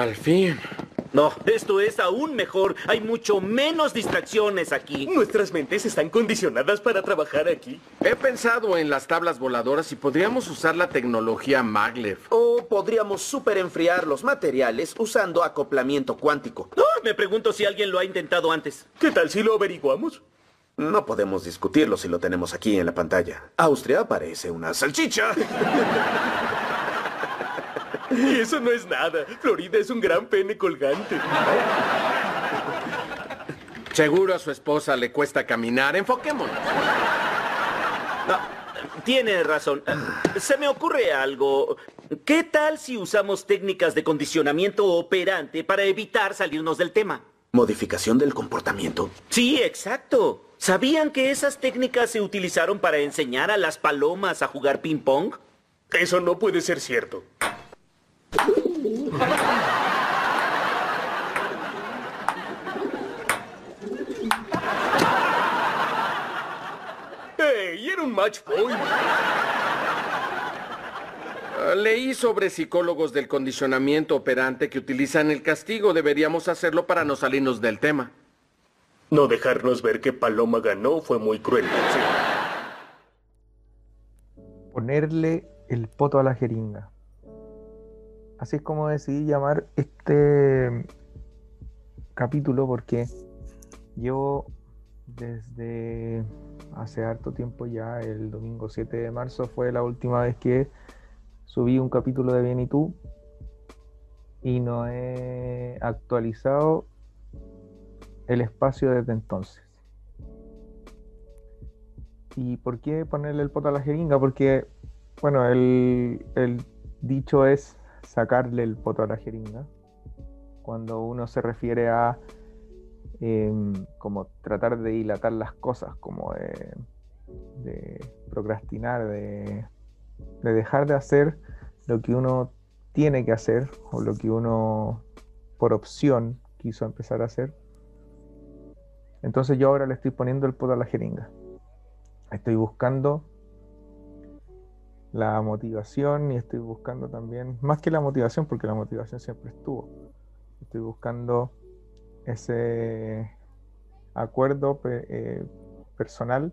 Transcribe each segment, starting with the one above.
Al fin. No, esto es aún mejor. Hay mucho menos distracciones aquí. Nuestras mentes están condicionadas para trabajar aquí. He pensado en las tablas voladoras y podríamos usar la tecnología maglev. O podríamos superenfriar los materiales usando acoplamiento cuántico. Me pregunto si alguien lo ha intentado antes. ¿Qué tal si lo averiguamos? No podemos discutirlo si lo tenemos aquí en la pantalla. Austria parece una salchicha. Y eso no es nada. Florida es un gran pene colgante. Seguro a su esposa le cuesta caminar. Enfoquémonos. Tiene razón. Se me ocurre algo. ¿Qué tal si usamos técnicas de condicionamiento operante para evitar salirnos del tema? ¿Modificación del comportamiento? Sí, exacto. ¿Sabían que esas técnicas se utilizaron para enseñar a las palomas a jugar ping-pong? Eso no puede ser cierto. ¡Ey! Era un match point. Ah, Leí sobre psicólogos del condicionamiento operante que utilizan el castigo. Deberíamos hacerlo para no salirnos del tema. No dejarnos ver que Paloma ganó fue muy cruel. Sí. Ponerle el poto a la jeringa. Así es como decidí llamar este capítulo porque yo desde hace harto tiempo ya, el domingo 7 de marzo fue la última vez que subí un capítulo de Bien y tú y no he actualizado el espacio desde entonces. ¿Y por qué ponerle el poto a la jeringa? Porque, bueno, el dicho es sacarle el poto a la jeringa. Cuando uno se refiere a em, como tratar de dilatar las cosas, como de, procrastinar, de, de dejar de hacer lo que uno tiene que hacer o lo que uno por opción quiso empezar a hacer. Entonces yo ahora le estoy poniendo el poto a la jeringa. Estoy buscando la motivación y estoy buscando también, más que la motivación, porque la motivación siempre estuvo, estoy buscando ese acuerdo eh, personal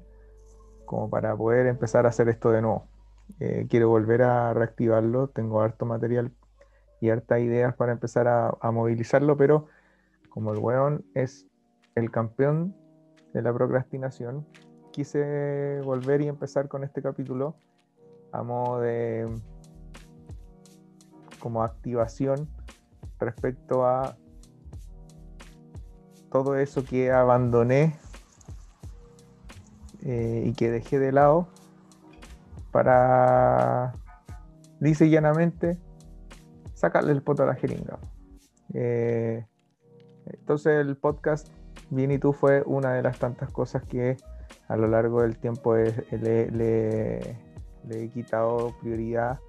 como para poder empezar a hacer esto de nuevo. Eh, quiero volver a reactivarlo, tengo harto material y hartas ideas para empezar a, a movilizarlo, pero como el weón es el campeón de la procrastinación, quise volver y empezar con este capítulo a modo de como activación respecto a todo eso que abandoné eh, y que dejé de lado para, dice llanamente, sacarle el poto a la jeringa. Eh, entonces el podcast Bien y tú fue una de las tantas cosas que a lo largo del tiempo le, le- le he quitado prioridad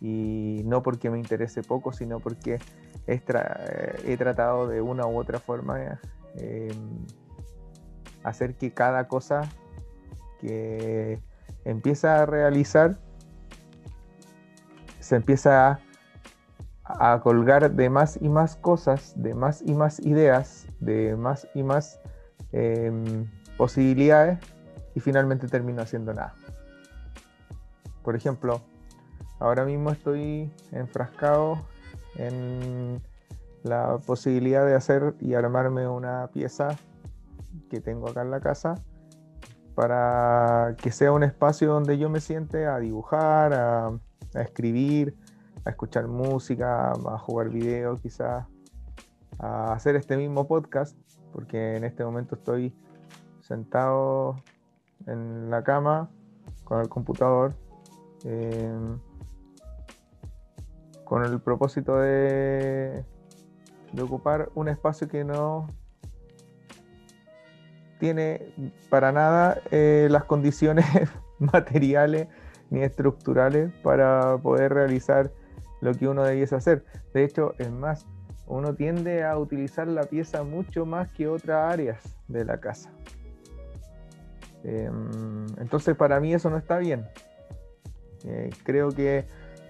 y no porque me interese poco, sino porque he, tra- he tratado de una u otra forma eh, hacer que cada cosa que empieza a realizar se empieza a, a colgar de más y más cosas, de más y más ideas, de más y más em, posibilidades y finalmente termino haciendo nada. Por ejemplo, ahora mismo estoy enfrascado en la posibilidad de hacer y armarme una pieza que tengo acá en la casa para que sea un espacio donde yo me siente a dibujar, a, a escribir, a escuchar música, a jugar video quizás, a hacer este mismo podcast, porque en este momento estoy sentado en la cama con el computador eh, con el propósito de, de ocupar un espacio que no tiene para nada eh, las condiciones materiales ni estructurales para poder realizar lo que uno debiese hacer. De hecho, es más, uno tiende a utilizar la pieza mucho más que otras áreas de la casa. Em, entonces, para mí eso no está bien. Eh, creo que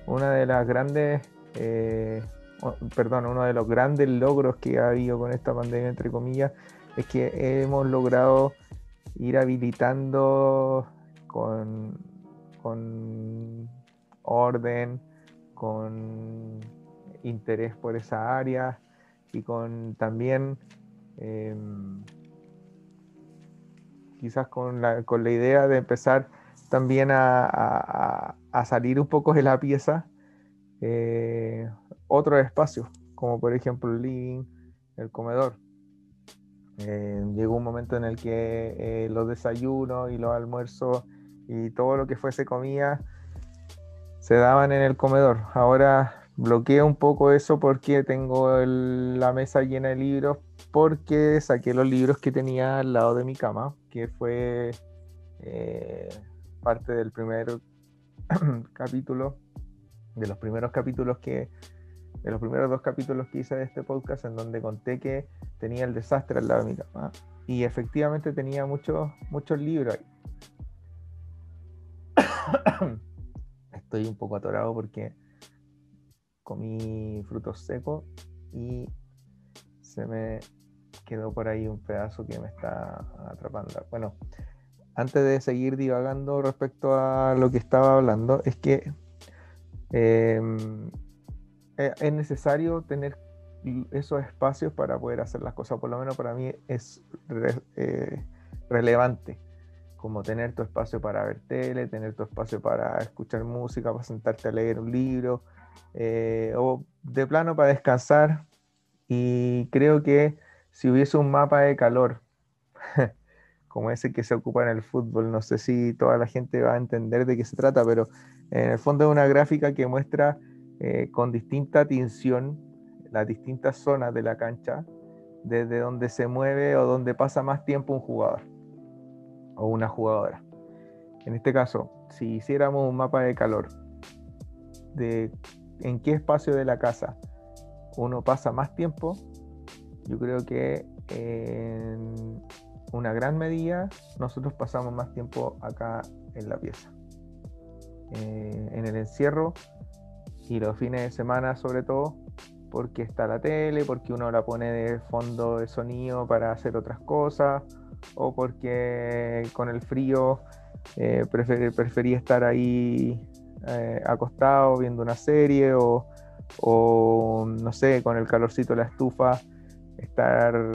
una de las grandes eh, perdón, uno de los grandes logros que ha habido con esta pandemia, entre comillas, es que hemos logrado ir habilitando con, con orden, con interés por esa área y con también em, quizás con la, con la idea de empezar también a, salir un poco de la pieza eh, otros espacios, como por ejemplo el living, el comedor. Eh, llegó un momento en el que eh, los desayunos y los almuerzos y todo lo que fuese comida se daban en el comedor. Ahora bloqueo un poco eso porque tengo la mesa llena de libros porque saqué los libros que tenía al lado de mi cama, que fue eh, parte del primer capítulo, de los primeros capítulos que, de los primeros dos capítulos que hice de este podcast, en donde conté que tenía el desastre al lado de mi. Y efectivamente tenía muchos, muchos libros. Estoy un poco atorado porque comí frutos secos y se me quedó por ahí un pedazo que me está atrapando. Bueno, antes de seguir divagando respecto a lo que estaba hablando, es que em, e, es necesario tener esos espacios para poder hacer las cosas, por lo menos para mí es eh, relevante, como tener tu espacio para ver tele, tener tu espacio para escuchar música, para sentarte a leer un libro, eh, o de plano para descansar. Y creo que si hubiese un mapa de calor, como ese que se ocupa en el fútbol, no sé si toda la gente va a entender de qué se trata, pero en el fondo es una gráfica que muestra eh, con distinta tinción las distintas zonas de la cancha, desde donde se mueve o donde pasa más tiempo un jugador o una jugadora. En este caso, si hiciéramos un mapa de calor de en qué espacio de la casa uno pasa más tiempo, yo creo que una gran medida nosotros pasamos más tiempo acá en la pieza. Eh, en el encierro y los fines de semana sobre todo, porque está la tele, porque uno la pone de fondo de sonido para hacer otras cosas, o porque con el frío eh, preferí estar ahí eh, acostado viendo una serie o, o, no sé, con el calorcito de la estufa estar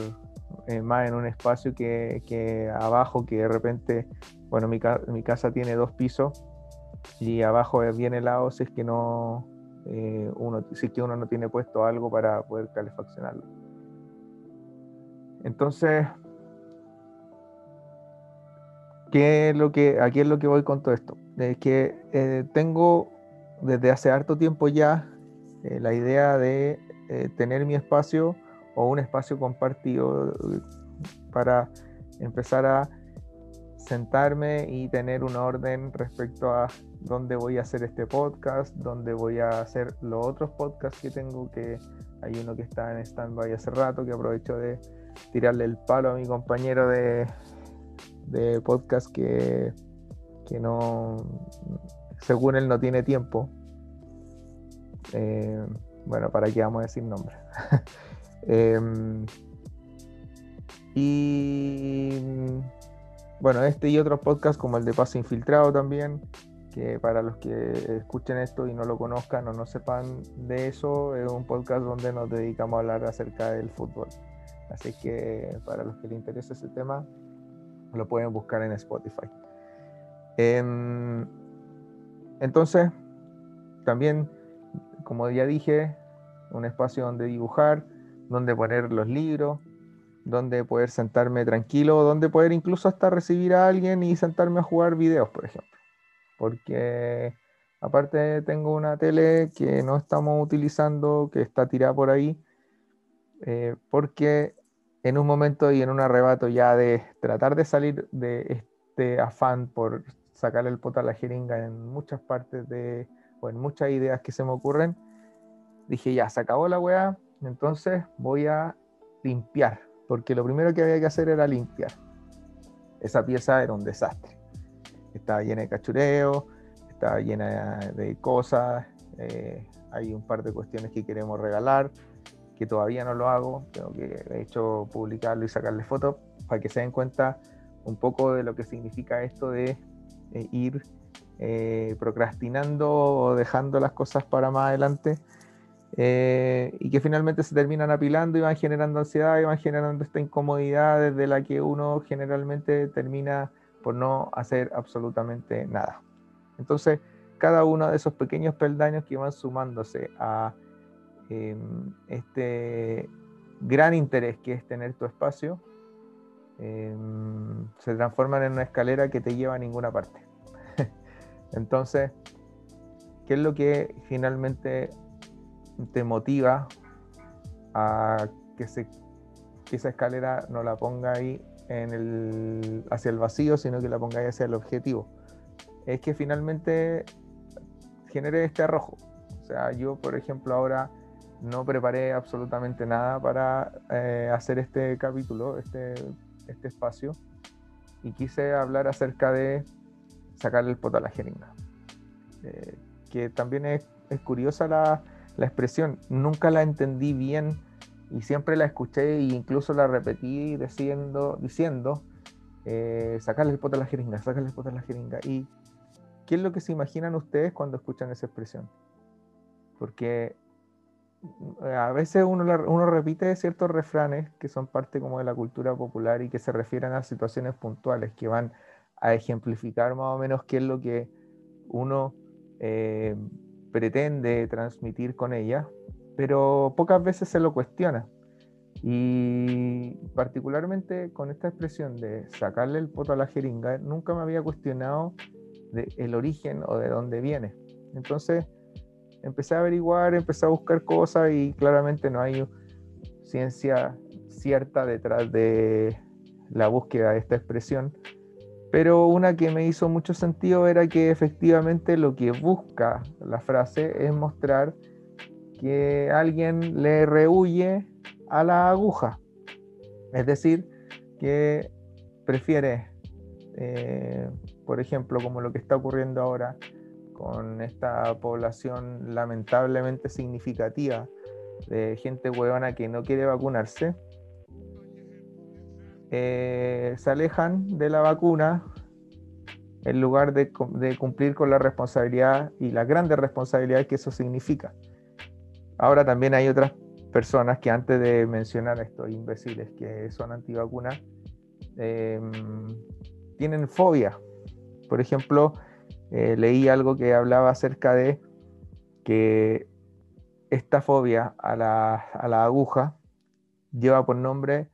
eh, más en un espacio que, abajo, que de repente, bueno, mi, mi, casa tiene dos pisos y abajo es bien helado si es que no, eh, uno, que uno no tiene puesto algo para poder calefaccionarlo. Entonces, ¿qué es lo que, aquí es lo que voy con todo esto? Es que eh, tengo desde hace harto tiempo ya la idea de tener mi espacio o un espacio compartido eh, para empezar a sentarme y tener un orden respecto a dónde voy a hacer este podcast, dónde voy a hacer los otros podcasts que tengo, que hay uno que está en stand-by hace rato, que aprovecho de tirarle el palo a mi compañero de, de podcast que, que no, según él no tiene tiempo. Eh, bueno, ¿para qué vamos a decir nombre? Em, y bueno, este y otros podcasts como el de Paso Infiltrado también, que para los que escuchen esto y no lo conozcan o no sepan de eso, es un podcast donde nos dedicamos a hablar acerca del fútbol. Así que para los que les interesa ese tema, lo pueden buscar en Spotify. Em, entonces, también, como ya dije, un espacio donde dibujar, donde poner los libros, donde poder sentarme tranquilo, donde poder incluso hasta recibir a alguien y sentarme a jugar videos, por ejemplo. Porque aparte tengo una tele que no estamos utilizando, que está tirada por ahí, eh, porque en un momento y en un arrebato ya de tratar de salir de este afán por sacar el poto a la jeringa en muchas partes de, o en muchas ideas que se me ocurren, dije ya, se acabó la weá, entonces voy a limpiar, porque lo primero que había que hacer era limpiar. Esa pieza era un desastre. Estaba llena de cachureo, estaba llena de cosas, Eh, hay un par de cuestiones que queremos regalar, que todavía no lo hago, tengo que hecho publicarlo y sacarle fotos para que se den cuenta un poco de lo que significa esto de ir eh, procrastinando o dejando las cosas para más adelante eh, y que finalmente se terminan apilando y van generando ansiedad y van generando esta incomodidad desde la que uno generalmente termina por no hacer absolutamente nada. Entonces, cada uno de esos pequeños peldaños que van sumándose a em, este gran interés que es tener tu espacio, em, se transforman en una escalera que te lleva a ninguna parte. Entonces, ¿qué es lo que finalmente te motiva a que, se, esa escalera no la ponga ahí en el, hacia el vacío, sino que la ponga ahí hacia el objetivo? Es que finalmente genere este arrojo. O sea, yo, por ejemplo, ahora no preparé absolutamente nada para eh, hacer este capítulo, este, este espacio, y quise hablar acerca de sacarle el poto a la jeringa. Eh, que también es, curiosa la, expresión, nunca la entendí bien y siempre la escuché e incluso la repetí diciendo, diciendo eh, sacarle el poto a la jeringa, sacarle el poto a la jeringa. ¿Y qué es lo que se imaginan ustedes cuando escuchan esa expresión? Porque mm, a veces uno, uno repite ciertos refranes que son parte como de la cultura popular y que se refieren a situaciones puntuales que van a ejemplificar más o menos qué es lo que uno eh, pretende transmitir con ella, pero pocas veces se lo cuestiona. Y particularmente con esta expresión de sacarle el poto a la jeringa, nunca me había cuestionado el origen o de dónde viene. Entonces empecé a averiguar, empecé a buscar cosas y claramente no hay ciencia cierta detrás de la búsqueda de esta expresión, pero una que me hizo mucho sentido era que efectivamente lo que busca la frase es mostrar que alguien le rehuye a la aguja. Es decir, que prefiere, eh, por ejemplo, como lo que está ocurriendo ahora con esta población lamentablemente significativa de gente huevona que no quiere vacunarse, eh, se alejan de la vacuna en lugar de, cumplir con la responsabilidad y la grande responsabilidad que eso significa. Ahora también hay otras personas que antes de mencionar a estos imbéciles que son antivacunas, em, tienen fobia. Por ejemplo, eh, leí algo que hablaba acerca de que esta fobia a la, a la aguja lleva por nombre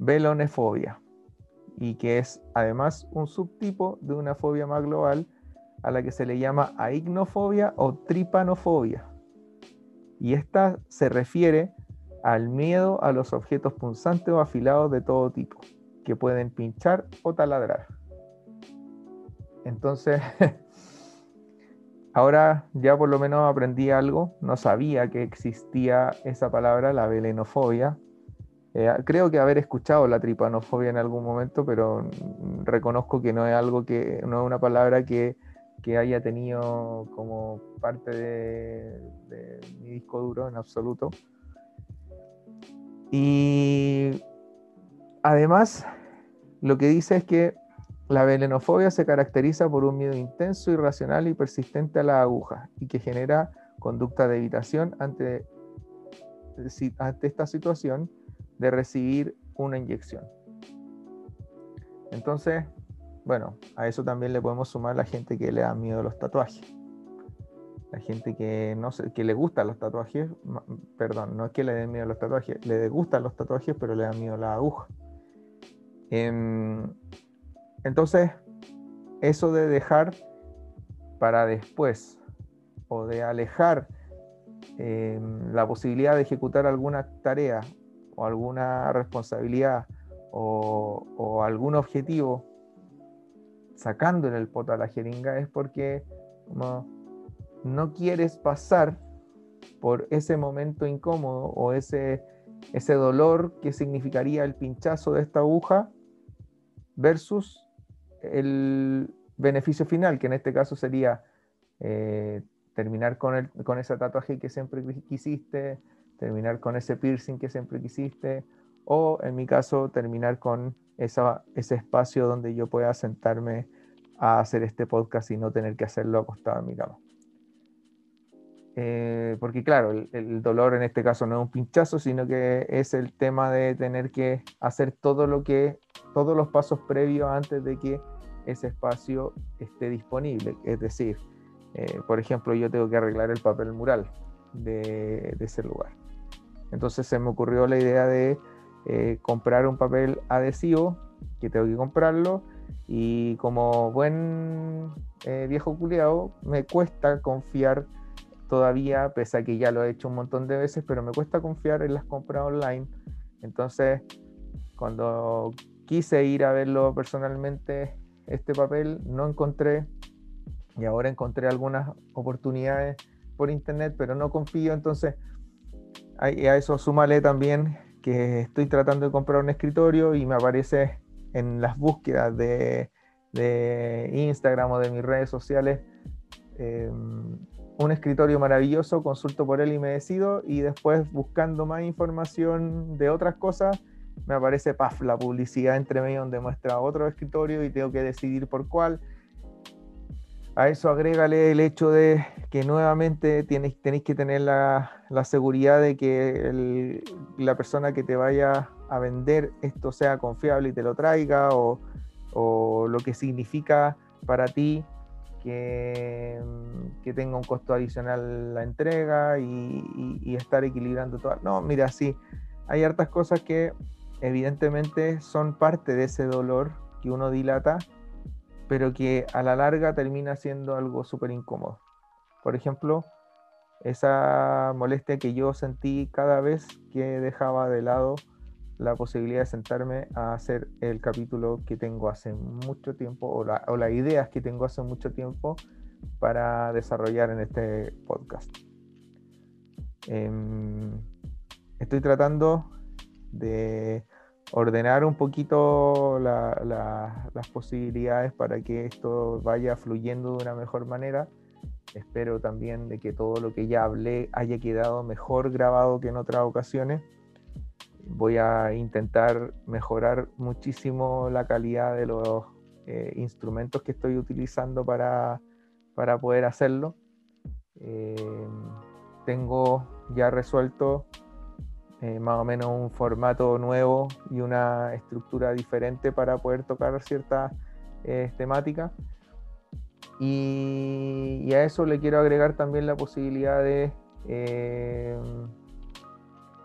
velonefobia y que es además un subtipo de una fobia más global a la que se le llama aignofobia o tripanofobia. Y esta se refiere al miedo a los objetos punzantes o afilados de todo tipo, que pueden pinchar o taladrar. Entonces, ahora ya por lo menos aprendí algo, no sabía que existía esa palabra, la velenofobia, eh, creo que haber escuchado la tripanofobia en algún momento, pero reconozco que no es algo que, no es una palabra que, haya tenido como parte de, mi disco duro en absoluto. Y además, lo que dice es que la velenofobia se caracteriza por un miedo intenso, irracional y persistente a la aguja y que genera conducta de evitación ante, ante esta situación de recibir una inyección. Entonces, bueno, a eso también le podemos sumar la gente que le da miedo a los tatuajes. La gente que no sé, que le gustan los tatuajes, perdón, no es que le den miedo a los tatuajes, le gustan los tatuajes, pero le da miedo la aguja. Em, entonces, eso de dejar para después o de alejar em, la posibilidad de ejecutar alguna tarea o alguna responsabilidad o, algún objetivo sacando en el poto a la jeringa es porque no, quieres pasar por ese momento incómodo o ese, ese dolor que significaría el pinchazo de esta aguja versus el beneficio final, que en este caso sería eh, terminar con, el, con ese tatuaje que siempre quisiste, terminar con ese piercing que siempre quisiste, o en mi caso, terminar con esa, ese espacio donde yo pueda sentarme a hacer este podcast y no tener que hacerlo acostado en mi cama. Eh, porque claro, el, dolor en este caso no es un pinchazo, sino que es el tema de tener que hacer todo lo que, todos los pasos previos antes de que ese espacio esté disponible. Es decir, eh, por ejemplo, yo tengo que arreglar el papel mural de, ese lugar. Entonces se me ocurrió la idea de eh, comprar un papel adhesivo, que tengo que comprarlo, y como buen viejo culiado, me cuesta confiar todavía, pese a que ya lo he hecho un montón de veces, pero me cuesta confiar en las compras online. Entonces, cuando quise ir a verlo personalmente, este papel, no encontré, y ahora encontré algunas oportunidades por internet, pero no confío, entonces a eso súmale también que estoy tratando de comprar un escritorio y me aparece en las búsquedas de, Instagram o de mis redes sociales em, un escritorio maravilloso, consulto por él y me decido, y después buscando más información de otras cosas, me aparece paf, la publicidad entre medio donde muestra otro escritorio y tengo que decidir por cuál. A eso agrégale el hecho de que nuevamente tenéis, tenéis que tener la, seguridad de que la persona que te vaya a vender esto sea confiable y te lo traiga, o, lo que significa para ti que, que, tenga un costo adicional la entrega y, estar equilibrando todo. No, mira, sí, hay hartas cosas que evidentemente son parte de ese dolor que uno dilata, pero que a la larga termina siendo algo súper incómodo. Por ejemplo, esa molestia que yo sentí cada vez que dejaba de lado la posibilidad de sentarme a hacer el capítulo que tengo hace mucho tiempo o, las ideas que tengo hace mucho tiempo para desarrollar en este podcast. Em, estoy tratando de ordenar un poquito las posibilidades para que esto vaya fluyendo de una mejor manera. Espero también de que todo lo que ya hablé haya quedado mejor grabado que en otras ocasiones voy a intentar mejorar muchísimo la calidad de los eh, instrumentos que estoy utilizando para, poder hacerlo. Eh, tengo ya resuelto eh, más o menos un formato nuevo y una estructura diferente para poder tocar ciertas temáticas. Y, a eso le quiero agregar también la posibilidad de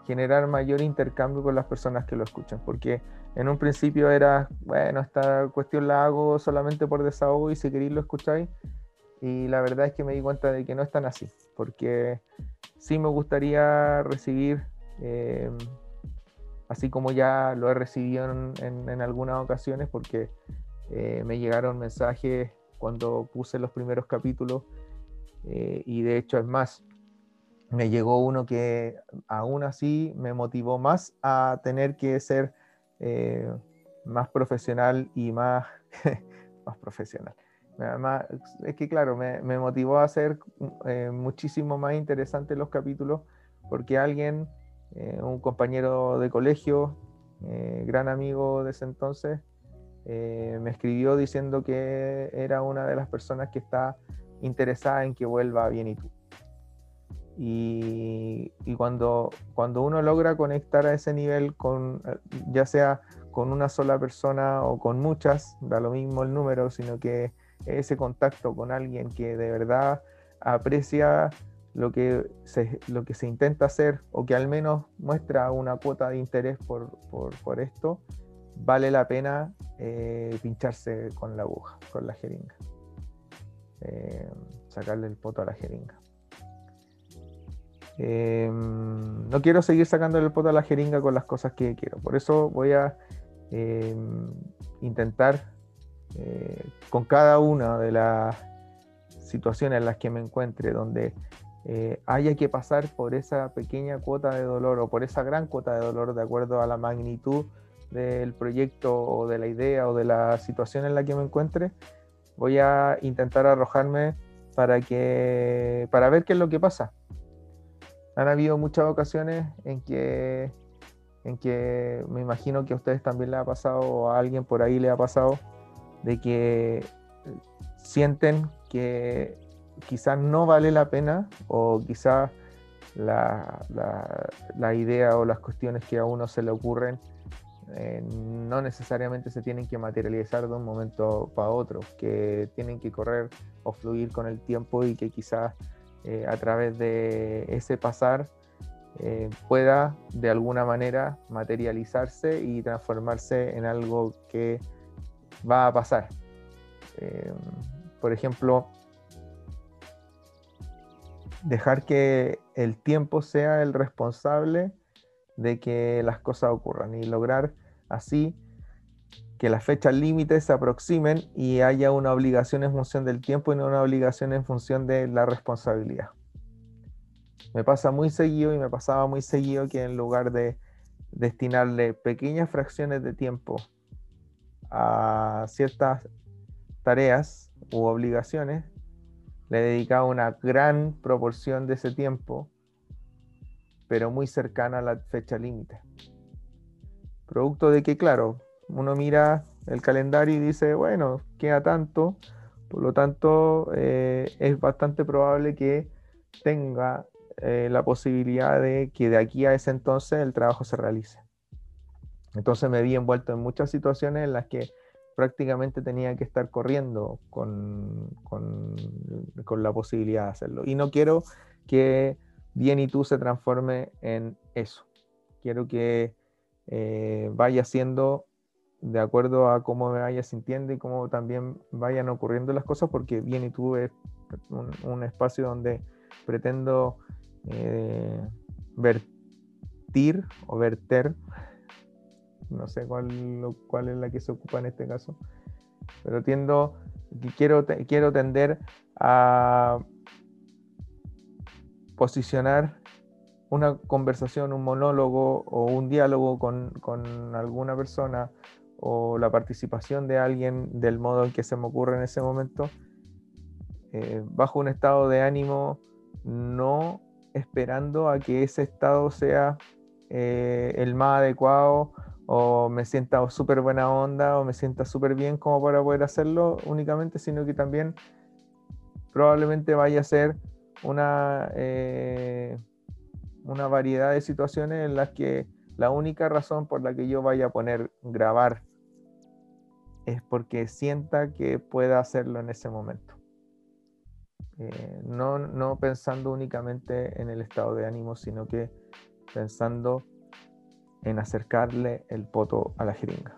generar mayor intercambio con las personas que lo escuchan, porque en un principio era, bueno, esta cuestión la hago solamente por desahogo y si queréis lo escucháis, y la verdad es que me di cuenta de que no es tan así, porque sí me gustaría recibir, eh, así como ya lo he recibido en, algunas ocasiones, porque eh, me llegaron mensajes cuando puse los primeros capítulos, eh, y de hecho es más, me llegó uno que aún así me motivó más a tener que ser eh, más profesional y más, más profesional. es que claro, me, motivó a hacer eh, muchísimo más interesantes los capítulos porque alguien, eh, un compañero de colegio, gran amigo de ese entonces, me escribió diciendo que era una de las personas que está interesada en que vuelva bien y tú. Y, cuando, cuando uno logra conectar a ese nivel con, eh, ya sea con una sola persona o con muchas, da lo mismo el número, sino que ese contacto con alguien que de verdad aprecia lo que se, lo que se intenta hacer o que al menos muestra una cuota de interés por, por, esto, vale la pena eh, pincharse con la aguja, con la jeringa. Eh, sacarle el poto a la jeringa. Em, no quiero seguir sacando el poto a la jeringa con las cosas que quiero. Por eso voy a em, intentar eh, con cada una de las situaciones en las que me encuentre, donde eh, haya que pasar por esa pequeña cuota de dolor o por esa gran cuota de dolor de acuerdo a la magnitud del proyecto o de la idea o de la situación en la que me encuentre, voy a intentar arrojarme para, que, para ver qué es lo que pasa. Han habido muchas ocasiones en que, en que me imagino que a ustedes también les ha pasado o a alguien por ahí le ha pasado de que sienten que quizás no vale la pena o quizás la, la, idea o las cuestiones que a uno se le ocurren eh, no necesariamente se tienen que materializar de un momento para otro, que tienen que correr o fluir con el tiempo y que quizás eh, a través de ese pasar eh, pueda de alguna manera materializarse y transformarse en algo que va a pasar. por ejemplo, dejar que el tiempo sea el responsable de que las cosas ocurran y lograr así que las fechas límites se aproximen y haya una obligación en función del tiempo y no una obligación en función de la responsabilidad. Me pasa muy seguido y me pasaba muy seguido que en lugar de destinarle pequeñas fracciones de tiempo a ciertas tareas u obligaciones, le dedicaba una gran proporción de ese tiempo, pero muy cercana a la fecha límite. Producto de que, claro, uno mira el calendario y dice, bueno, queda tanto, por lo tanto eh, es bastante probable que tenga eh, la posibilidad de que de aquí a ese entonces el trabajo se realice. Entonces me vi envuelto en muchas situaciones en las que prácticamente tenía que estar corriendo con, con, la posibilidad de hacerlo. Y no quiero que bien y tú se transforme en eso. Quiero que eh, vaya siendo de acuerdo a cómo me vaya sintiendo y cómo también vayan ocurriendo las cosas, porque bien y tú es un, espacio donde pretendo eh, vertir o verter no sé cuál, cuál es la que se ocupa en este caso, pero tiendo, quiero, quiero tender a posicionar una conversación, un monólogo o un diálogo con, con, alguna persona o la participación de alguien del modo en que se me ocurre en ese momento, eh, bajo un estado de ánimo no esperando a que ese estado sea eh, el más adecuado o me sienta súper buena onda o me sienta súper bien como para poder hacerlo únicamente, sino que también probablemente vaya a ser una, eh, una variedad de situaciones en las que la única razón por la que yo vaya a poner grabar es porque sienta que pueda hacerlo en ese momento. Eh, no, no pensando únicamente en el estado de ánimo, sino que pensando en acercarle el poto a la jeringa.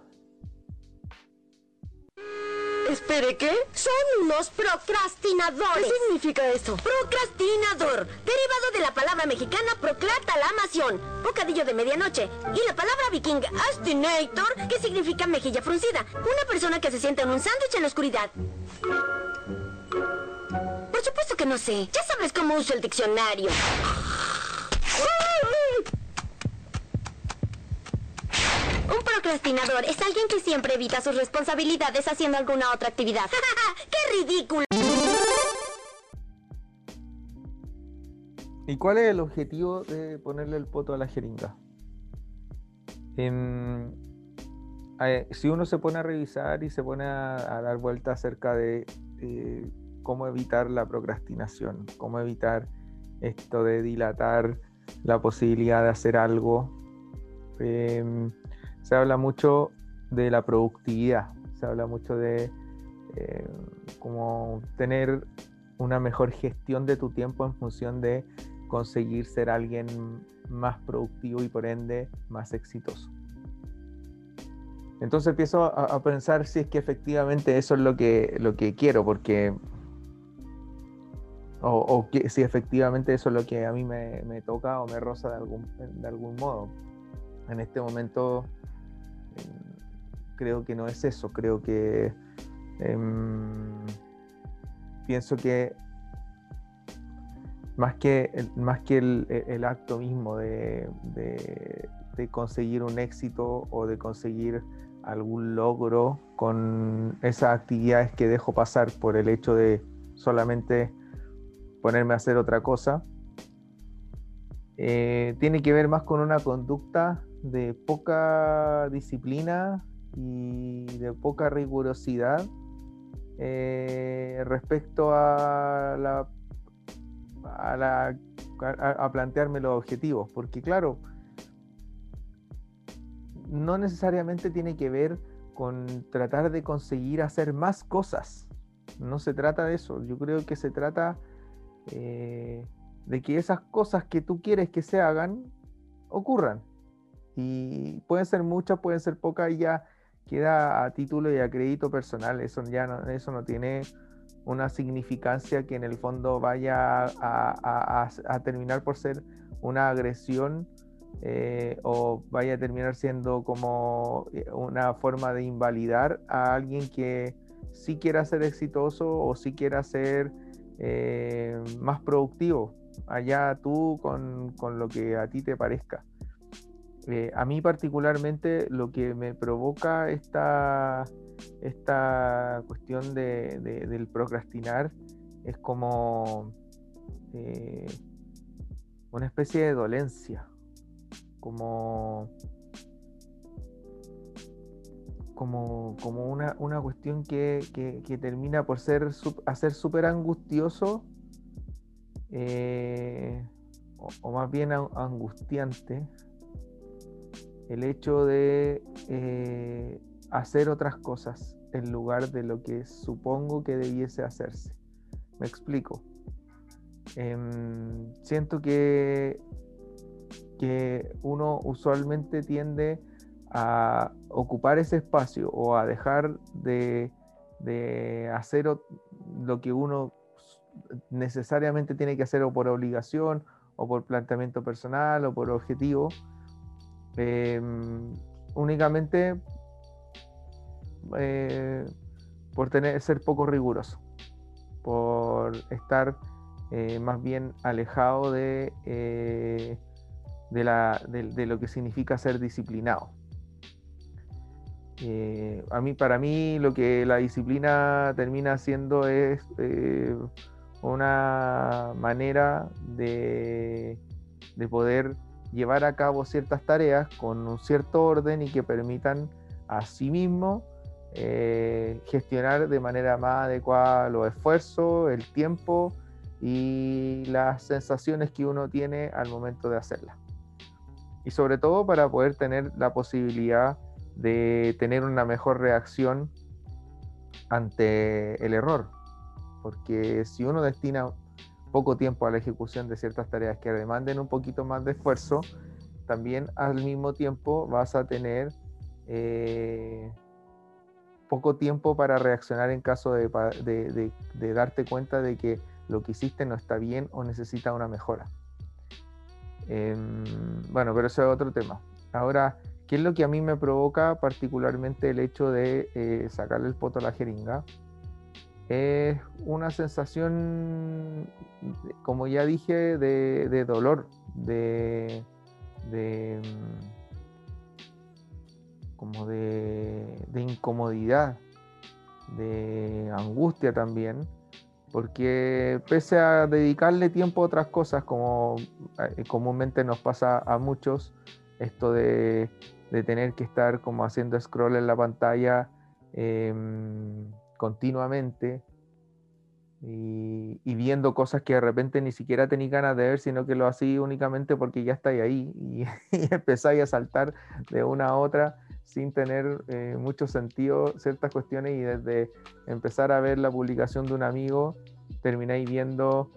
Espere, ¿qué? Son unos procrastinadores. ¿Qué significa eso? Procrastinador, derivado de la palabra mexicana proclatalamación, bocadillo de medianoche, y la palabra viking astinator, que significa mejilla fruncida, una persona que se sienta en un sándwich en la oscuridad. Por supuesto que no sé. Ya sabes cómo uso el diccionario. Un procrastinador es alguien que siempre evita sus responsabilidades haciendo alguna otra actividad. ¡Qué ridículo! ¿Y cuál es el objetivo de ponerle el poto a la jeringa? si uno se pone a revisar y se pone a, dar vuelta acerca de cómo evitar la procrastinación, cómo evitar esto de dilatar la posibilidad de hacer algo, em, se habla mucho de la productividad, se habla mucho de eh, tener una mejor gestión de tu tiempo en función de conseguir ser alguien más productivo y por ende más exitoso. Entonces empiezo a, pensar si es que efectivamente eso es lo que, lo que quiero, porque o, si efectivamente eso es lo que a mí me, me toca o me roza de algún, de algún modo. En este momento creo que no es eso, creo que em, pienso que más que, más que el, acto mismo de, conseguir un éxito o de conseguir algún logro con esas actividades que dejo pasar por el hecho de solamente ponerme a hacer otra cosa. Eh, tiene que ver más con una conducta de poca disciplina y de poca rigurosidad eh, respecto a la, a, la a, plantearme los objetivos, porque claro, no necesariamente tiene que ver con tratar de conseguir hacer más cosas. No se trata de eso. Yo creo que se trata eh, de que esas cosas que tú quieres que se hagan ocurran. Y pueden ser muchas, pueden ser pocas, y ya queda a título y a crédito personal. Eso ya no, eso no tiene una significancia que en el fondo vaya a, terminar por ser una agresión eh, o vaya a terminar siendo como eh, una forma de invalidar a alguien que sí quiera ser exitoso o sí quiera ser eh, más productivo. Allá tú con, con, lo que a ti te parezca. A mí particularmente lo que me provoca esta, esta cuestión de, del procrastinar es como una especie de dolencia como, como, como una, una, cuestión que, que, termina por ser, hacer súper angustioso eh, o, más bien angustiante el hecho de eh, hacer otras cosas en lugar de lo que supongo que debiese hacerse. Me explico. Em, siento que que uno usualmente tiende a ocupar ese espacio o a dejar de, hacer lo que uno necesariamente tiene que hacer o por obligación o por planteamiento personal o por objetivo, em, únicamente eh, por ser poco riguroso, por estar eh, más bien alejado de eh, de, de, lo que significa ser disciplinado. A mí, para mí, lo que la disciplina termina siendo es una manera de, de, poder llevar a cabo ciertas tareas con un cierto orden y que permitan a sí mismo eh, gestionar de manera más adecuada los esfuerzos, el tiempo y las sensaciones que uno tiene al momento de hacerla y sobre todo para poder tener la posibilidad de tener una mejor reacción ante el error. Porque si uno destina poco tiempo a la ejecución de ciertas tareas que demanden un poquito más de esfuerzo, también al mismo tiempo vas a tener eh, poco tiempo para reaccionar en caso de, darte cuenta de que lo que hiciste no está bien o necesita una mejora. Em, bueno, pero eso es otro tema. Ahora, ¿qué es lo que a mí me provoca particularmente el hecho de eh, sacarle el poto a la jeringa? Es una sensación, como ya dije, de, dolor, de, de como de, de incomodidad, de angustia también, porque pese a dedicarle tiempo a otras cosas, como eh, comúnmente nos pasa a muchos, esto de, tener que estar como haciendo scroll en la pantalla em, continuamente y, viendo cosas que de repente ni siquiera tenéis ganas de ver, sino que lo hacéis únicamente porque ya estáis ahí y, empezáis a saltar de una a otra sin tener eh, mucho sentido ciertas cuestiones y desde empezar a ver la publicación de un amigo termináis viendo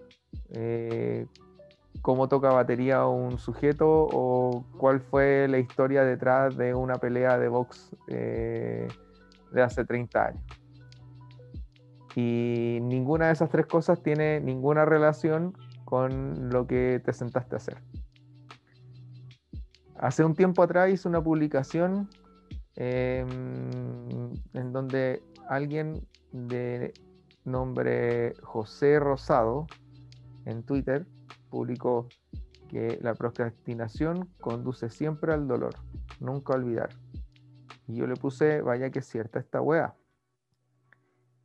eh, cómo toca batería un sujeto o cuál fue la historia detrás de una pelea de box eh, de hace 30 años. Y ninguna de esas tres cosas tiene ninguna relación con lo que te sentaste a hacer. Hace un tiempo atrás hice una publicación Em, en donde alguien de nombre José Rosado en Twitter publicó que la procrastinación conduce siempre al dolor, nunca olvidar. Y yo le puse, vaya que cierta esta wea.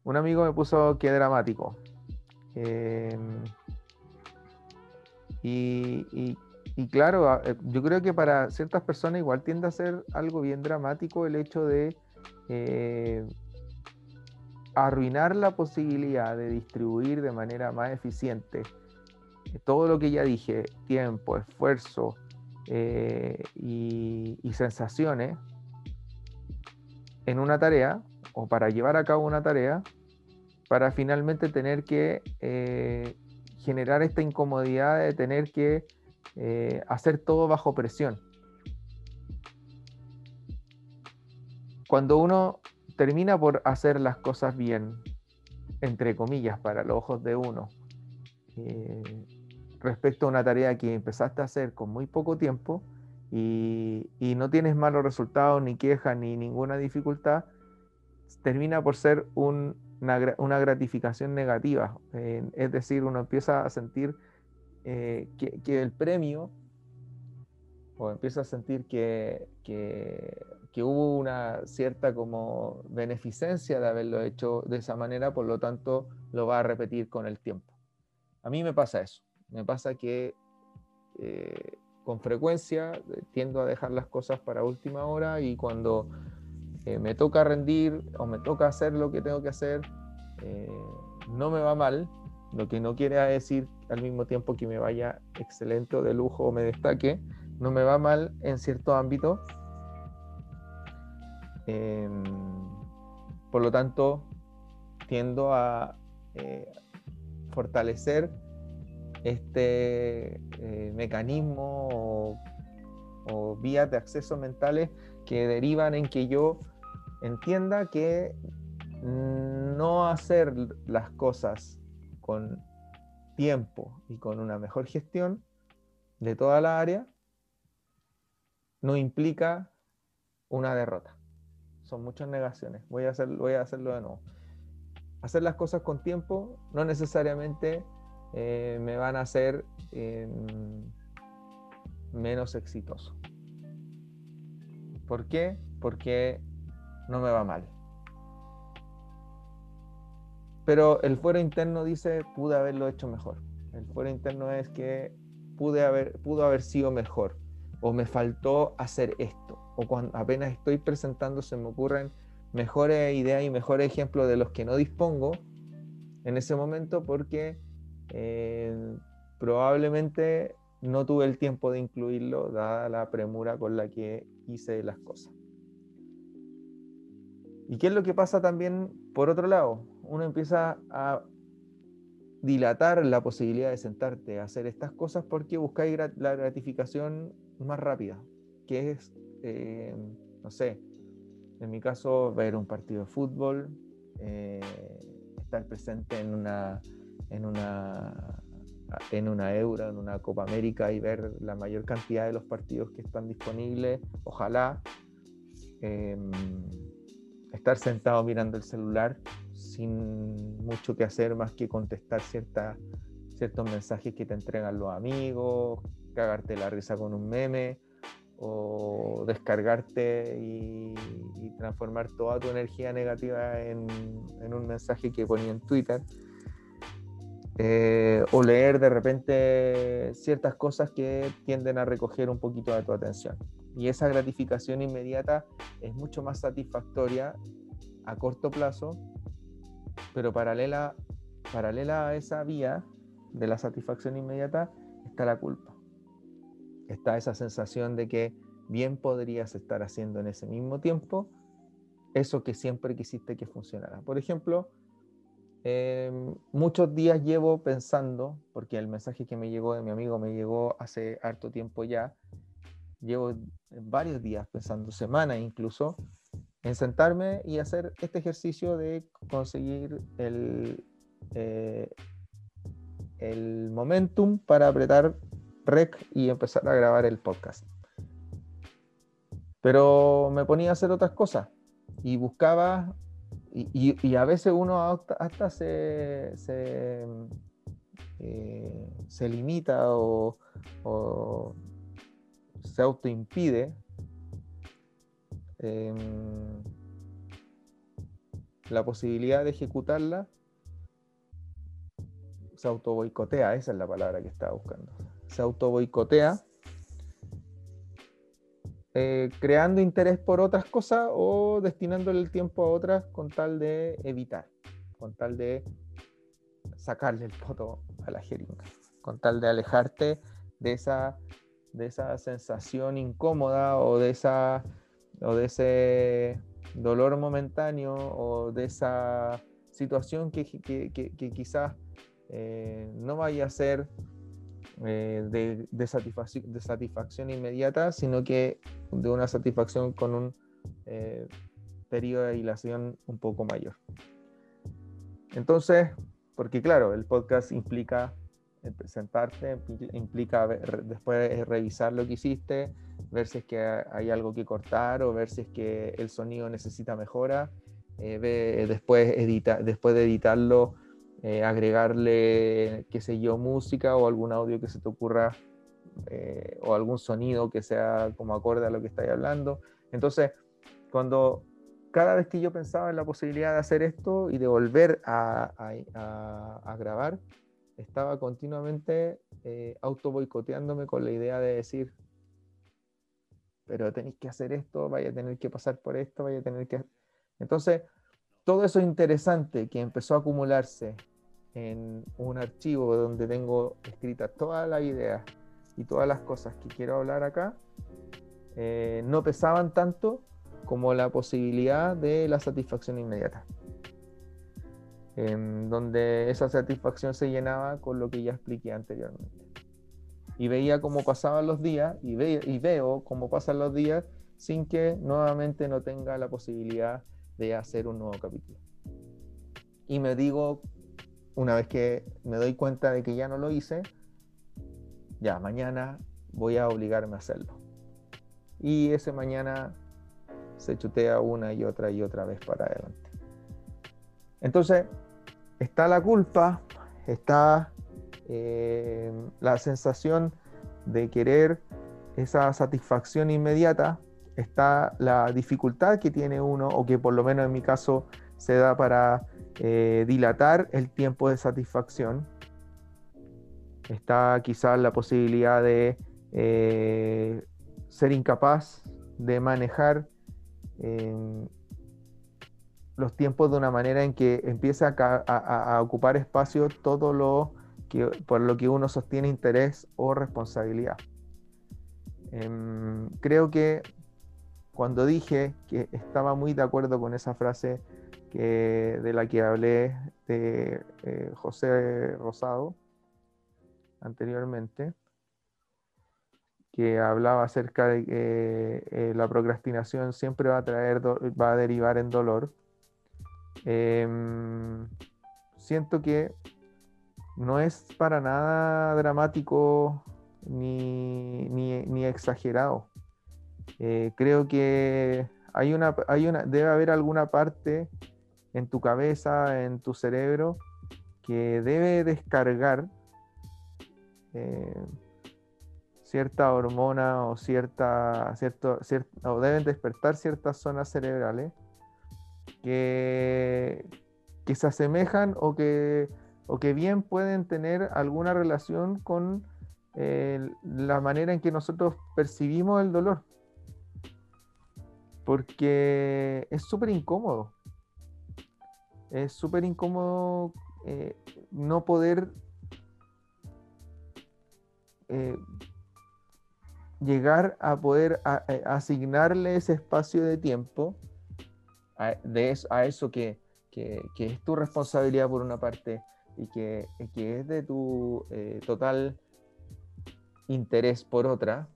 Un amigo me puso que dramático. Em, Y, claro, eh, yo creo que para ciertas personas igual tiende a ser algo bien dramático el hecho de eh, arruinar la posibilidad de distribuir de manera más eficiente todo lo que ya dije, tiempo, esfuerzo y, y sensaciones en una tarea o para llevar a cabo una tarea para finalmente tener que eh, generar esta incomodidad de tener que eh, hacer todo bajo presión. Cuando uno termina por hacer las cosas bien, entre comillas, para los ojos de uno, eh, respecto a una tarea que empezaste a hacer con muy poco tiempo y, y no tienes malos resultados, ni quejas, ni ninguna dificultad, termina por ser un una, gratificación negativa. Eh, es decir, uno empieza a sentir eh, que, el premio, o empieza a sentir que, que, hubo una cierta como beneficencia de haberlo hecho de esa manera, por lo tanto lo va a repetir con el tiempo. A mí me pasa eso. Me pasa que eh, con frecuencia tiendo a dejar las cosas para última hora y cuando me toca rendir o me toca hacer lo que tengo que hacer, eh, no me va mal, lo que no quiere decir al mismo tiempo que me vaya excelente o de lujo o me destaque, no me va mal en cierto ámbito. Em, por lo tanto, tiendo a eh, fortalecer este eh, mecanismo o, o vías de acceso mentales que derivan en que yo entienda que no hacer las cosas con tiempo y con una mejor gestión de toda la área no implica una derrota. Son muchas negaciones. Voy a, hacer, voy a hacerlo de nuevo. Hacer las cosas con tiempo no necesariamente eh, me van a hacer em, menos exitoso. ¿Por qué? Porque no me va mal. Pero el fuero interno dice, pude haberlo hecho mejor. El fuero interno es que pude haber, pudo haber sido mejor. O me faltó hacer esto. O cuando apenas estoy presentando se me ocurren mejores ideas y mejores ejemplos de los que no dispongo en ese momento porque eh, probablemente no tuve el tiempo de incluirlo dada la premura con la que hice las cosas. ¿Y qué es lo que pasa también por otro lado? Uno empieza a dilatar la posibilidad de sentarte a hacer estas cosas porque buscáis la gratificación más rápida, que es, eh, no sé, en mi caso, ver un partido de fútbol, eh, estar presente en una, en una en una Euro, en una Copa América y ver la mayor cantidad de los partidos que están disponibles, ojalá. Em, estar sentado mirando el celular sin mucho que hacer más que contestar cierta, ciertos mensajes que te entregan los amigos, cagarte la risa con un meme o descargarte y, transformar toda tu energía negativa en, un mensaje que ponía en Twitter. Eh, o leer de repente ciertas cosas que tienden a recoger un poquito de tu atención. Y esa gratificación inmediata es mucho más satisfactoria a corto plazo, pero paralela, paralela a esa vía de la satisfacción inmediata está la culpa. Está esa sensación de que bien podrías estar haciendo en ese mismo tiempo eso que siempre quisiste que funcionara. Por ejemplo, em, muchos días llevo pensando, porque el mensaje que me llegó de mi amigo me llegó hace harto tiempo ya, llevo varios días pensando, semanas incluso, en sentarme y hacer este ejercicio de conseguir el, eh, el momentum para apretar rec y empezar a grabar el podcast. Pero me ponía a hacer otras cosas y buscaba, y, a veces uno hasta, se, se, eh, se limita o se autoimpide em, la posibilidad de ejecutarla, se auto boicotea, esa es la palabra que estaba buscando. se auto boicotea, eh, creando interés por otras cosas o destinándole el tiempo a otras con tal de evitar, con tal de sacarle el foto a la jeringa, con tal de alejarte de esa, de esa sensación incómoda o de, esa, o de ese dolor momentáneo o de esa situación que, quizás eh, no vaya a ser eh, de, satisfacción, de, satisfacción, inmediata, sino que de una satisfacción con un eh, periodo de dilación un poco mayor. Entonces, porque claro, el podcast implica presentarte, implica después revisar lo que hiciste, ver si es que hay algo que cortar o ver si es que el sonido necesita mejora, eh, después, edita, después de editarlo, eh, agregarle, qué sé yo, música o algún audio que se te ocurra eh, o algún sonido que sea como acorde a lo que estáis hablando. Entonces, cuando cada vez que yo pensaba en la posibilidad de hacer esto y de volver a, a, grabar, estaba continuamente eh, auto boicoteándome con la idea de decir, pero tenéis que hacer esto, vaya a tener que pasar por esto, vaya a tener que... Entonces, todo eso interesante que empezó a acumularse en un archivo donde tengo escritas todas las ideas y todas las cosas que quiero hablar acá, eh, no pesaban tanto como la posibilidad de la satisfacción inmediata. En donde esa satisfacción se llenaba con lo que ya expliqué anteriormente. Y veía cómo pasaban los días y, y veo cómo pasan los días sin que nuevamente no tenga la posibilidad de hacer un nuevo capítulo. Y me digo, una vez que me doy cuenta de que ya no lo hice, ya, mañana voy a obligarme a hacerlo. Y ese mañana se chutea una y otra y otra vez para adelante. Entonces, está la culpa, está eh, la sensación de querer esa satisfacción inmediata, está la dificultad que tiene uno, o que por lo menos en mi caso se da para eh, dilatar el tiempo de satisfacción. Está quizás la posibilidad de eh, ser incapaz de manejar los tiempos de una manera en que empieza a, ocupar espacio todo lo que, por lo que uno sostiene interés o responsabilidad. Em, creo que cuando dije que estaba muy de acuerdo con esa frase que, de la que hablé de eh, José Rosado anteriormente, que hablaba acerca de que eh, la procrastinación siempre va a traer, va a derivar en dolor. Em, siento que no es para nada dramático ni, ni, exagerado. Eh, creo que hay una, hay una, debe haber alguna parte en tu cabeza, en tu cerebro, que debe descargar eh, cierta hormona o cierta, cierto, o deben despertar ciertas zonas cerebrales que, se asemejan o que, o que bien pueden tener alguna relación con eh, la manera en que nosotros percibimos el dolor. Porque es súper incómodo. Es súper incómodo eh, no poder eh, llegar a poder asignarle ese espacio de tiempo a, de a eso que, es tu responsabilidad por una parte y que, es de tu eh, total interés por otra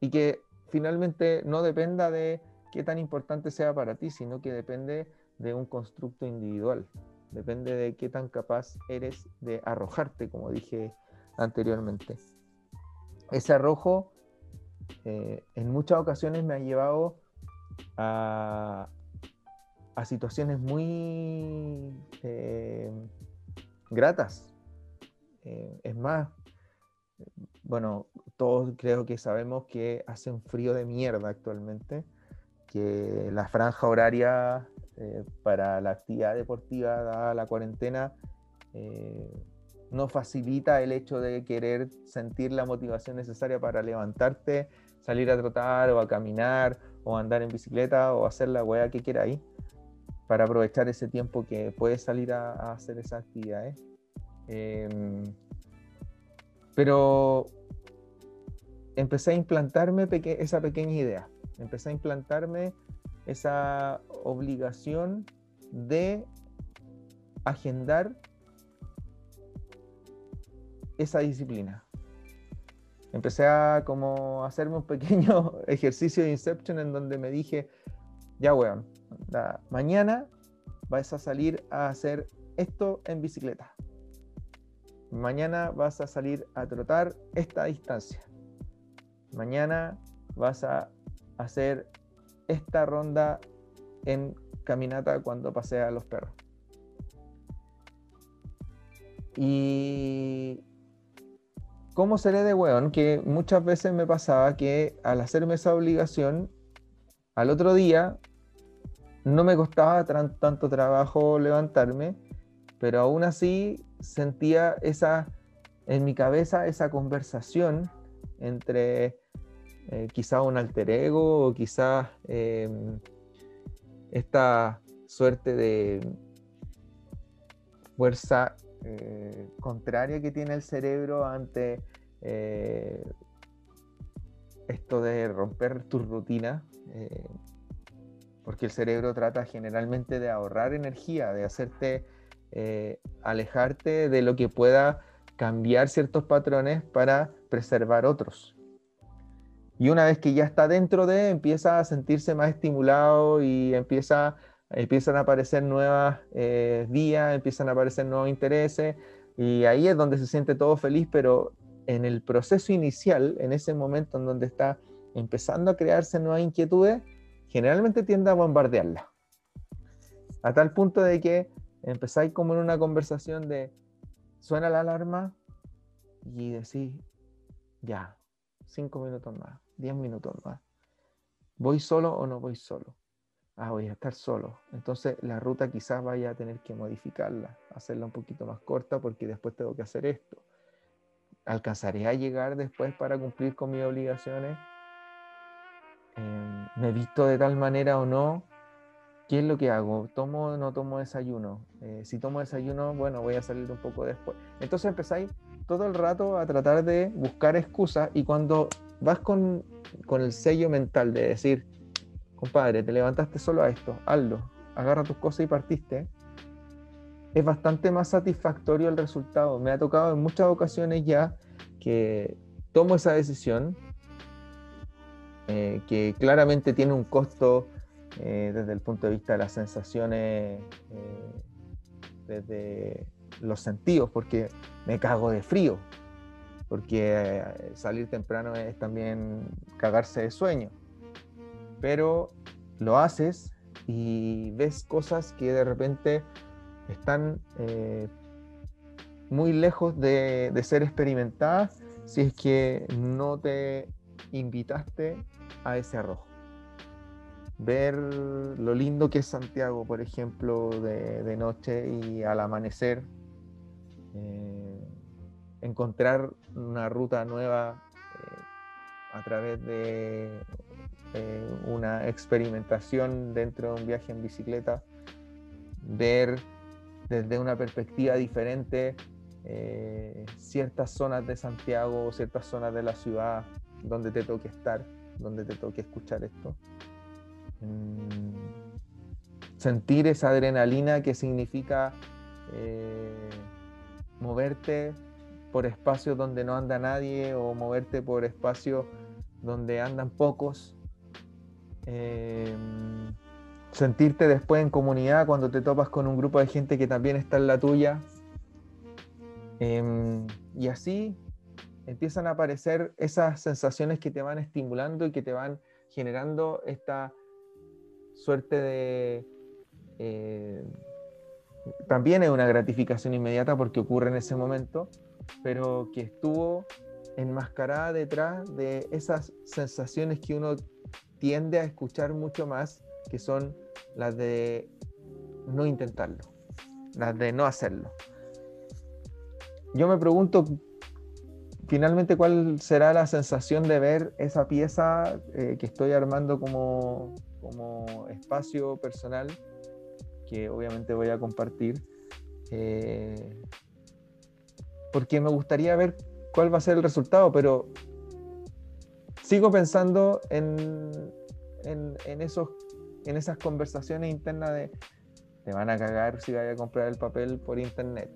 y que finalmente no dependa de qué tan importante sea para ti, sino que depende de un constructo individual, depende de qué tan capaz eres de arrojarte, como dije anteriormente. Ese arrojo eh, en muchas ocasiones me ha llevado a, situaciones muy eh, gratas. Eh, es más, bueno, todos creo que sabemos que hace un frío de mierda actualmente, que la franja horaria para la actividad deportiva dada la cuarentena no facilita el hecho de querer sentir la motivación necesaria para levantarte, salir a trotar o a caminar o andar en bicicleta o hacer la weá que queráis para aprovechar ese tiempo que puedes salir a, hacer esas actividades. Em, pero empecé a implantarme esa pequeña idea, empecé a implantarme esa obligación de agendar esa disciplina. Empecé a como hacerme un pequeño ejercicio de Inception en donde me dije, ya weón, mañana vas a salir a hacer esto en bicicleta. Mañana vas a salir a trotar esta distancia. Mañana vas a hacer esta ronda en caminata cuando pasea a los perros. Y cómo seré de weón, que muchas veces me pasaba que al hacerme esa obligación, al otro día no me costaba tanto trabajo levantarme, pero aún así sentía esa, en mi cabeza esa conversación entre eh, quizá un alter ego o quizá em, esta suerte de fuerza eh, contraria que tiene el cerebro ante eh, esto de romper tu rutina, eh, porque el cerebro trata generalmente de ahorrar energía, de hacerte alejarte de lo que pueda cambiar ciertos patrones para preservar otros. Y una vez que ya está dentro de, empieza a sentirse más estimulado y empieza empiezan a aparecer nuevas eh, vías, empiezan a aparecer nuevos intereses y ahí es donde se siente todo feliz, pero en el proceso inicial, en ese momento en donde está empezando a crearse nuevas inquietudes, generalmente tiende a bombardearla. A tal punto de que empezáis como en una conversación de suena la alarma y decís, ya, cinco minutos más, diez minutos más. ¿Voy solo o no voy solo? ah, voy a estar solo. Entonces la ruta quizás vaya a tener que modificarla, hacerla un poquito más corta porque después tengo que hacer esto. ¿Alcanzaré a llegar después para cumplir con mis obligaciones? ¿Me visto de tal manera o no? ¿Qué es lo que hago? ¿Tomo o no tomo desayuno? Eh, si tomo desayuno, bueno, voy a salir un poco después. Entonces empezáis todo el rato a tratar de buscar excusas y cuando vas con, con el sello mental de decir, compadre, te levantaste solo a esto, hazlo, agarra tus cosas y partiste, es bastante más satisfactorio el resultado. Me ha tocado en muchas ocasiones ya que tomo esa decisión, eh, que claramente tiene un costo eh, desde el punto de vista de las sensaciones, eh, desde los sentidos, porque me cago de frío, porque salir temprano es también cagarse de sueño. Pero lo haces y ves cosas que de repente están muy lejos de, ser experimentadas si es que no te invitaste a ese arrojo. Ver lo lindo que es Santiago, por ejemplo, de, noche y al amanecer, eh, encontrar una ruta nueva eh, a través de eh, una experimentación dentro de un viaje en bicicleta, ver desde una perspectiva diferente ciertas zonas de Santiago, ciertas zonas de la ciudad donde te toque estar, donde te toque escuchar esto. Sentir esa adrenalina que significa eh, moverte por espacios donde no anda nadie o moverte por espacios donde andan pocos Em, sentirte después en comunidad cuando te topas con un grupo de gente que también está en la tuya. Em, y así empiezan a aparecer esas sensaciones que te van estimulando y que te van generando esta suerte de... Eh, también es una gratificación inmediata porque ocurre en ese momento, pero que estuvo enmascarada detrás de esas sensaciones que uno tiende a escuchar mucho más, que son las de no intentarlo, las de no hacerlo. yo me pregunto finalmente cuál será la sensación de ver esa pieza eh, que estoy armando como, como espacio personal, que obviamente voy a compartir, eh, porque me gustaría ver cuál va a ser el resultado, pero sigo pensando en, en, esos, en esas conversaciones internas de te van a cagar si vayas a comprar el papel por internet.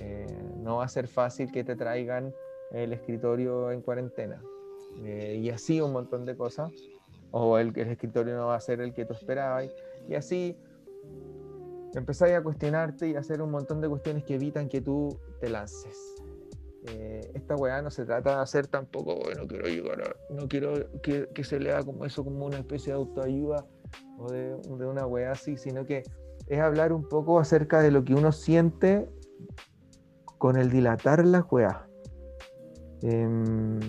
Eh, no va a ser fácil que te traigan el escritorio en cuarentena. Eh, y así un montón de cosas. O el, el escritorio no va a ser el que tú esperabas. Y así empezáis a cuestionarte y a hacer un montón de cuestiones que evitan que tú te lances. Eh, esta weá no se trata de hacer tampoco, bueno, quiero llegar no quiero que, que, se lea como eso, como una especie de autoayuda o de, de una weá así, sino que es hablar un poco acerca de lo que uno siente con el dilatar la weá. Em,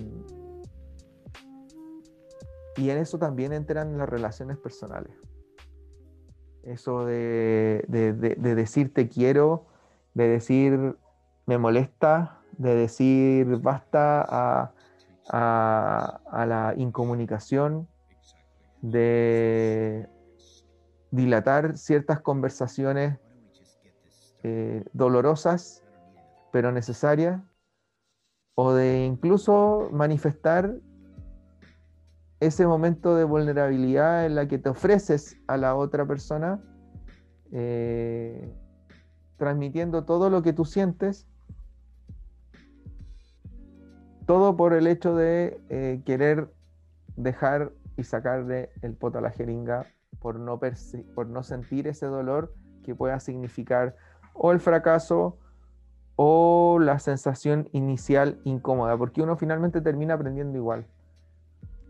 y en eso también entran las relaciones personales. Eso de, decir te quiero, de decir me molesta, de decir basta a, la incomunicación, de dilatar ciertas conversaciones eh, dolorosas pero necesarias o de incluso manifestar ese momento de vulnerabilidad en la que te ofreces a la otra persona, eh, transmitiendo todo lo que tú sientes, todo por el hecho de eh, querer dejar y sacarle el poto a la jeringa por no, por no sentir ese dolor que pueda significar o el fracaso o la sensación inicial incómoda, porque uno finalmente termina aprendiendo igual.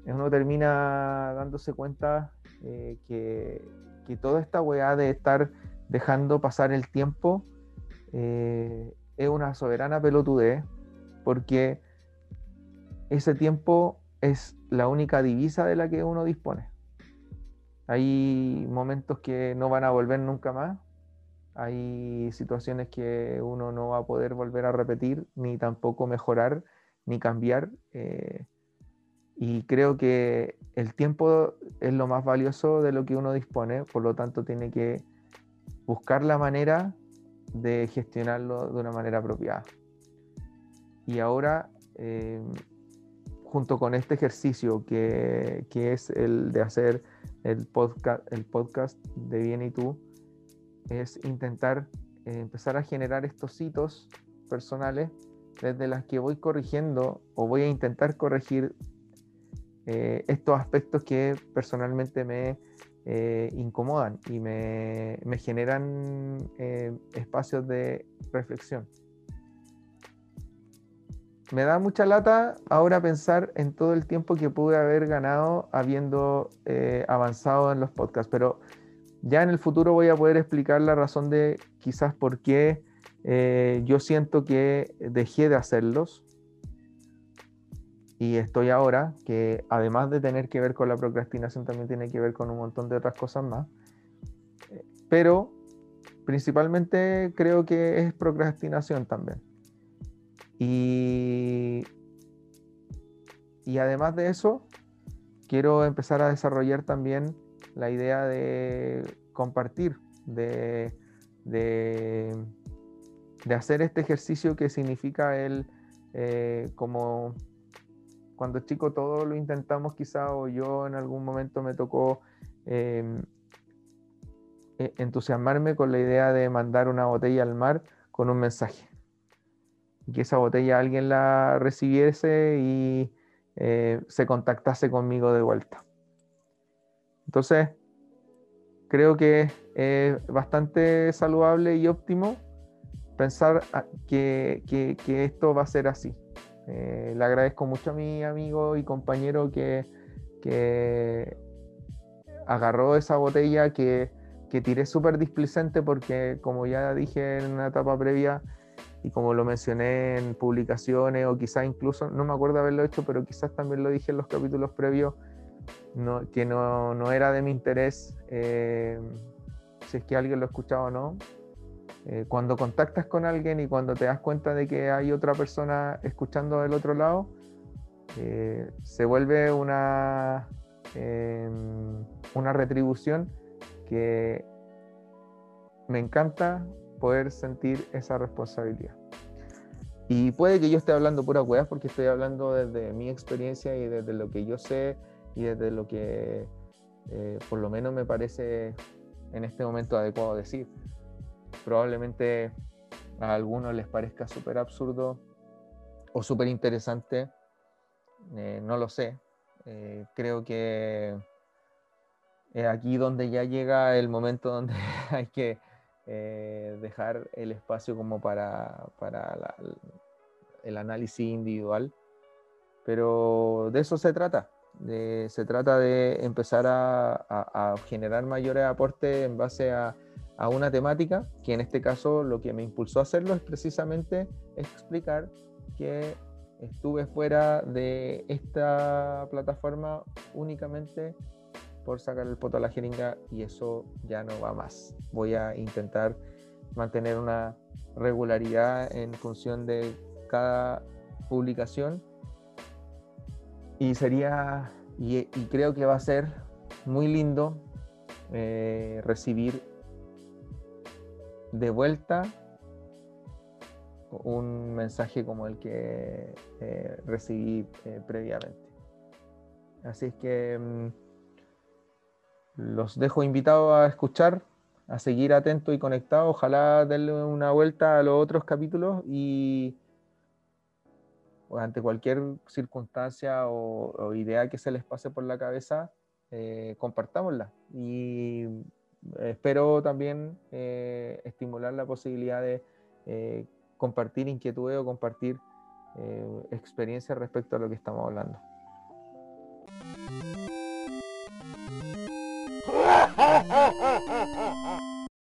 Uno termina dándose cuenta eh, que, que, toda esta weá de estar dejando pasar el tiempo eh, es una soberana pelotudez, porque ese tiempo es la única divisa de la que uno dispone. Hay momentos que no van a volver nunca más, hay situaciones que uno no va a poder volver a repetir, ni tampoco mejorar, ni cambiar. Eh, y creo que el tiempo es lo más valioso de lo que uno dispone, por lo tanto tiene que buscar la manera de gestionarlo de una manera apropiada. Y ahora, eh, junto con este ejercicio que, que, es el de hacer el podcast, el podcast de Bien y tú, es intentar eh, empezar a generar estos hitos personales desde las que voy corrigiendo o voy a intentar corregir eh, estos aspectos que personalmente me eh, incomodan y me, me generan espacios de reflexión. Me da mucha lata ahora pensar en todo el tiempo que pude haber ganado habiendo avanzado en los podcasts, pero ya en el futuro voy a poder explicar la razón de quizás por qué eh, yo siento que dejé de hacerlos. Y estoy ahora, que además de tener que ver con la procrastinación, también tiene que ver con un montón de otras cosas más. Pero principalmente creo que es procrastinación también. Y, y además de eso, quiero empezar a desarrollar también la idea de compartir, de, de, hacer este ejercicio que significa el, eh, como cuando chico todo lo intentamos quizá o yo en algún momento me tocó em, e, entusiasmarme con la idea de mandar una botella al mar con un mensaje. Y que esa botella alguien la recibiese y eh, se contactase conmigo de vuelta. Entonces, creo que es bastante saludable y óptimo pensar que, esto va a ser así. Eh, le agradezco mucho a mi amigo y compañero que, agarró esa botella que, que tiré súper displicente porque, como ya dije en una etapa previa, y como lo mencioné en publicaciones o quizás incluso, no me acuerdo haberlo hecho, pero quizás también lo dije en los capítulos previos, que no, era de mi interés, eh, si es que alguien lo escuchaba o no, eh, cuando contactas con alguien y cuando te das cuenta de que hay otra persona escuchando del otro lado, eh, se vuelve una, em, una retribución que me encanta poder sentir esa responsabilidad. Y puede que yo esté hablando pura hueá porque estoy hablando desde mi experiencia y desde lo que yo sé y desde lo que eh, por lo menos me parece en este momento adecuado decir. Probablemente a algunos les parezca súper absurdo o súper interesante, eh, no lo sé. Eh, creo que es aquí donde ya llega el momento donde hay que dejar el espacio como para, para el análisis individual. Pero de eso se trata se trata de empezar a, generar mayores aportes en base a, una temática, que en este caso lo que me impulsó a hacerlo es precisamente explicar que estuve fuera de esta plataforma únicamente por sacar el poto a la jeringa y eso ya no va más. Voy a intentar mantener una regularidad en función de cada publicación y sería, y, creo que va a ser muy lindo eh, recibir de vuelta un mensaje como el que eh, recibí eh, previamente. Así es que mm, los dejo invitados a escuchar, a seguir atentos y conectados. Ojalá denle una vuelta a los otros capítulos y ante cualquier circunstancia o, idea que se les pase por la cabeza, eh, compartámosla. Y eh, espero también eh, estimular la posibilidad de compartir inquietudes o compartir experiencias respecto a lo que estamos hablando.